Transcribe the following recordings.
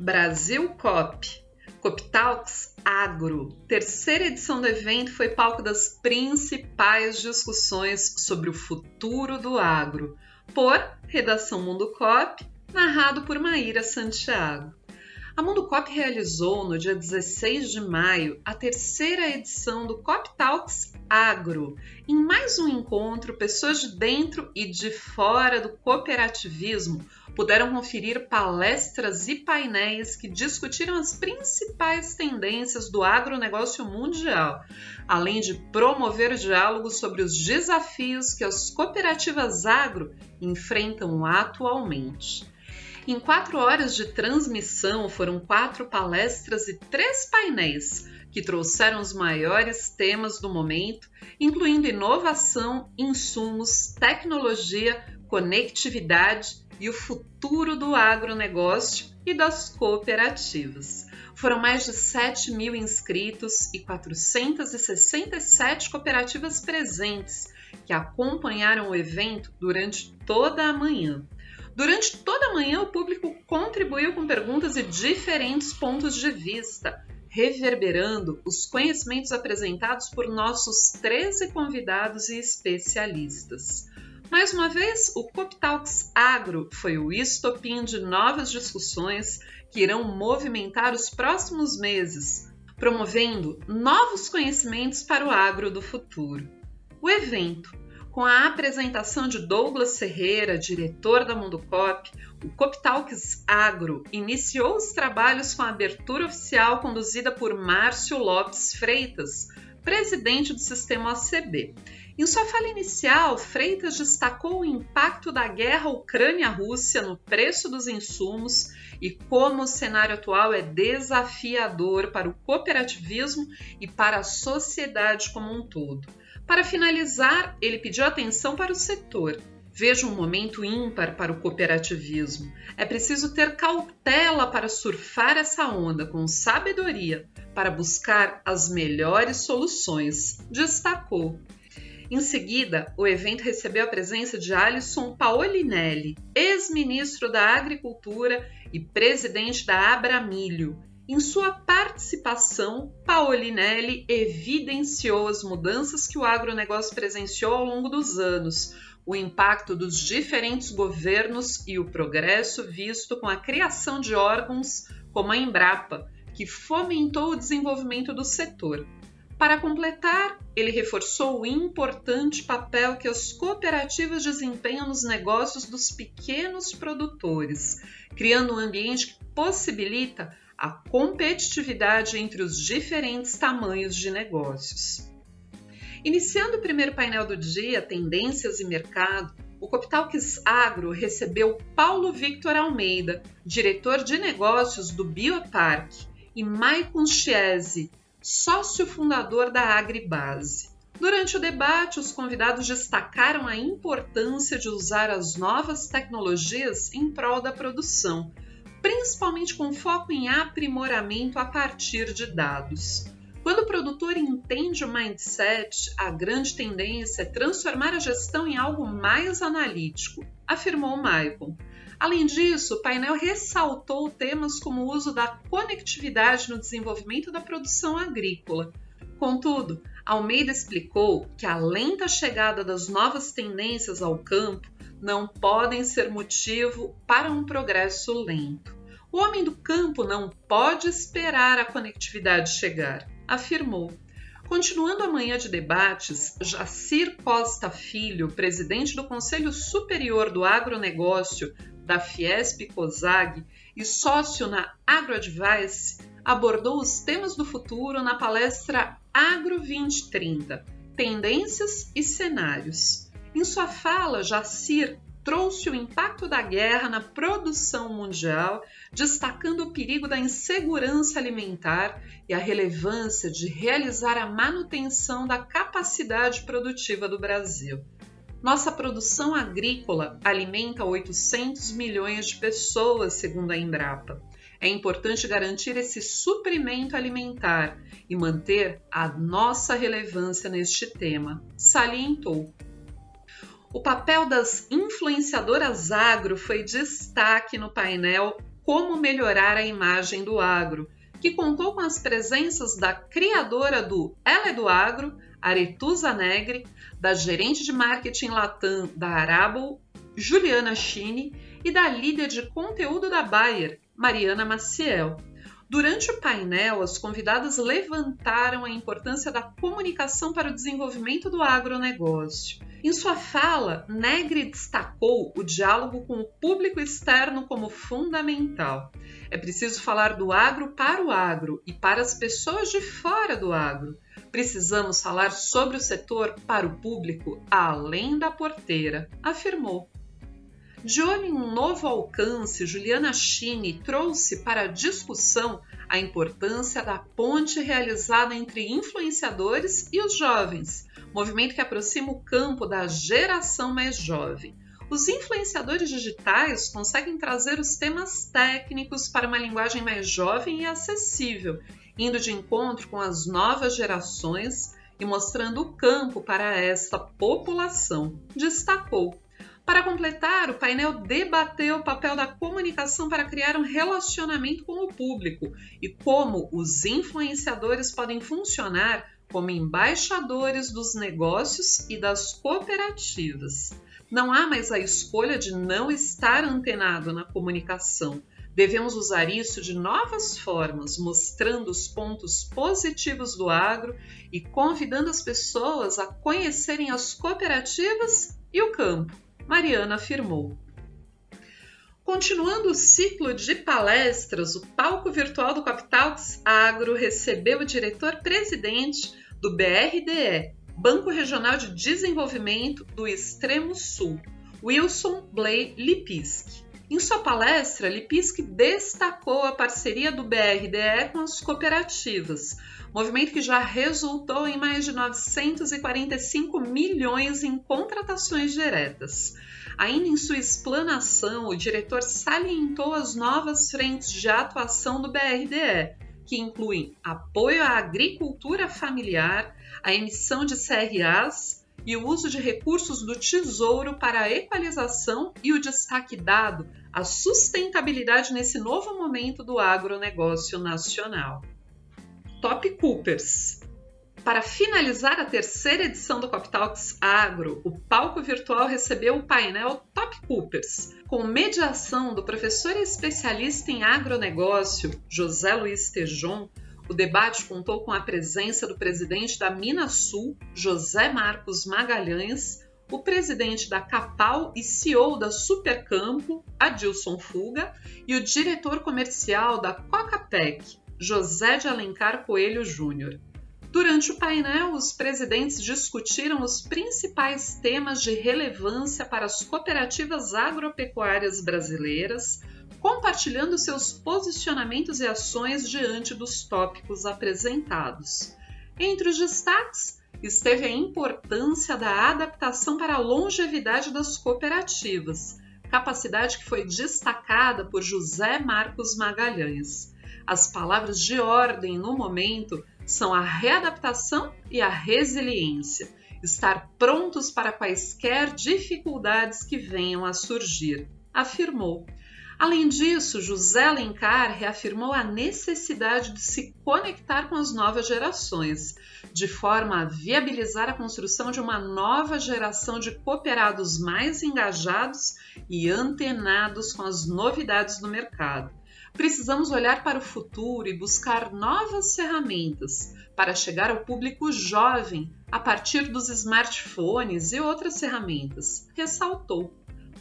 Brasil COP, CopTalks Agro. Terceira edição do evento foi palco das principais discussões sobre o futuro do agro, por Redação Mundo COP, narrado por Maíra Santiago. A Mundo Cop realizou no dia 16 de maio a terceira edição do Cop Talks Agro. Em mais um encontro, pessoas de dentro e de fora do cooperativismo puderam conferir palestras e painéis que discutiram as principais tendências do agronegócio mundial, além de promover diálogos sobre os desafios que as cooperativas agro enfrentam atualmente. Em quatro horas de transmissão, foram quatro palestras e três painéis que trouxeram os maiores temas do momento, incluindo inovação, insumos, tecnologia, conectividade e o futuro do agronegócio e das cooperativas. Foram mais de 7 mil inscritos e 467 cooperativas presentes que acompanharam o evento durante toda a manhã. Durante toda a manhã, o público contribuiu com perguntas e diferentes pontos de vista, reverberando os conhecimentos apresentados por nossos 13 convidados e especialistas. Mais uma vez, o CopTalks Agro foi o estopim de novas discussões que irão movimentar os próximos meses, promovendo novos conhecimentos para o agro do futuro. O evento com a apresentação de Douglas Ferreira, diretor da Mundo Cop, o Coptalks Agro iniciou os trabalhos com a abertura oficial conduzida por Márcio Lopes Freitas, presidente do sistema OCB. Em sua fala inicial, Freitas destacou o impacto da guerra Ucrânia-Rússia no preço dos insumos e como o cenário atual é desafiador para o cooperativismo e para a sociedade como um todo. Para finalizar, ele pediu atenção para o setor. Veja um momento ímpar para o cooperativismo. É preciso ter cautela para surfar essa onda com sabedoria para buscar as melhores soluções, destacou. Em seguida, o evento recebeu a presença de Alisson Paolinelli, ex-ministro da Agricultura e presidente da Abramilho, em sua participação, Paolinelli evidenciou as mudanças que o agronegócio presenciou ao longo dos anos, o impacto dos diferentes governos e o progresso visto com a criação de órgãos como a Embrapa, que fomentou o desenvolvimento do setor. Para completar, ele reforçou o importante papel que as cooperativas desempenham nos negócios dos pequenos produtores, criando um ambiente que possibilita a competitividade entre os diferentes tamanhos de negócios. Iniciando o primeiro painel do dia, Tendências e Mercado, o Coptalks Agro recebeu Paulo Victor Almeida, diretor de negócios do Biopark, e Maicon Chiesi, sócio fundador da Agribase. Durante o debate, os convidados destacaram a importância de usar as novas tecnologias em prol da produção, principalmente com foco em aprimoramento a partir de dados. Quando o produtor entende o mindset, a grande tendência é transformar a gestão em algo mais analítico, afirmou Maicon. Além disso, o painel ressaltou temas como o uso da conectividade no desenvolvimento da produção agrícola. Contudo, Almeida explicou que a lenta chegada das novas tendências ao campo não podem ser motivo para um progresso lento. O homem do campo não pode esperar a conectividade chegar, afirmou. Continuando a manhã de debates, Jacir Costa Filho, presidente do Conselho Superior do Agronegócio da Fiesp COSAG e sócio na AgroAdvice, abordou os temas do futuro na palestra Agro 2030 Tendências e Cenários. Em sua fala, Jacir trouxe o impacto da guerra na produção mundial, destacando o perigo da insegurança alimentar e a relevância de realizar a manutenção da capacidade produtiva do Brasil. Nossa produção agrícola alimenta 800 milhões de pessoas, segundo a Embrapa. É importante garantir esse suprimento alimentar e manter a nossa relevância neste tema, salientou o papel das influenciadoras agro foi destaque no painel Como Melhorar a Imagem do Agro, que contou com as presenças da criadora do Ela é do Agro, Aretusa Negre, da gerente de marketing Latam da Arabo, Juliana Chini, e da líder de conteúdo da Bayer, Mariana Maciel. Durante o painel, as convidadas levantaram a importância da comunicação para o desenvolvimento do agronegócio. Em sua fala, Negri destacou o diálogo com o público externo como fundamental. É preciso falar do agro para o agro e para as pessoas de fora do agro. Precisamos falar sobre o setor para o público além da porteira, afirmou. De olho em um novo alcance, Juliana Chini trouxe para a discussão a importância da ponte realizada entre influenciadores e os jovens, movimento que aproxima o campo da geração mais jovem. Os influenciadores digitais conseguem trazer os temas técnicos para uma linguagem mais jovem e acessível, indo de encontro com as novas gerações e mostrando o campo para essa população, destacou. Para completar, o painel debateu o papel da comunicação para criar um relacionamento com o público e como os influenciadores podem funcionar como embaixadores dos negócios e das cooperativas. Não há mais a escolha de não estar antenado na comunicação. Devemos usar isso de novas formas, mostrando os pontos positivos do agro e convidando as pessoas a conhecerem as cooperativas e o campo. Mariana afirmou. Continuando o ciclo de palestras, o palco virtual do Capitalx Agro recebeu o diretor-presidente do BRDE, Banco Regional de Desenvolvimento do Extremo Sul, Wilson Blay Lipisk. Em sua palestra, Lipisk destacou a parceria do BRDE com as cooperativas, movimento que já resultou em mais de 945 milhões em contratações diretas. Ainda em sua explanação, o diretor salientou as novas frentes de atuação do BRDE, que incluem apoio à agricultura familiar, a emissão de CRAs e o uso de recursos do Tesouro para a equalização e o destaque dado à sustentabilidade nesse novo momento do agronegócio nacional. Top Coopers. Para finalizar a terceira edição do Coptalks Agro, o palco virtual recebeu o painel Top Coopers, com mediação do professor especialista em agronegócio, José Luiz Tejon. O debate contou com a presença do presidente da Minasul, José Marcos Magalhães, o presidente da Capal e CEO da Supercampo, Adilson Fuga, e o diretor comercial da Cocapec, José de Alencar Coelho Júnior. Durante o painel, os presidentes discutiram os principais temas de relevância para as cooperativas agropecuárias brasileiras, compartilhando seus posicionamentos e ações diante dos tópicos apresentados. Entre os destaques, esteve a importância da adaptação para a longevidade das cooperativas, capacidade que foi destacada por José Marcos Magalhães. As palavras de ordem no momento são a readaptação e a resiliência, estar prontos para quaisquer dificuldades que venham a surgir, afirmou. Além disso, José Alencar reafirmou a necessidade de se conectar com as novas gerações, de forma a viabilizar a construção de uma nova geração de cooperados mais engajados e antenados com as novidades do mercado precisamos olhar para o futuro e buscar novas ferramentas para chegar ao público jovem a partir dos smartphones e outras ferramentas, ressaltou.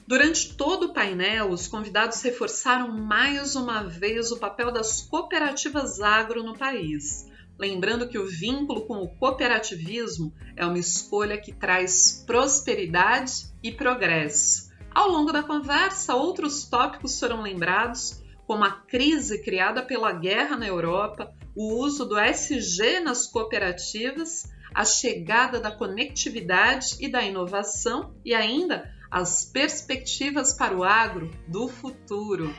Durante todo o painel, os convidados reforçaram mais uma vez o papel das cooperativas agro no país, lembrando que o vínculo com o cooperativismo é uma escolha que traz prosperidade e progresso. Ao longo da conversa, outros tópicos foram lembrados, como a crise criada pela guerra na Europa, o uso do SG nas cooperativas, a chegada da conectividade e da inovação e ainda as perspectivas para o agro do futuro.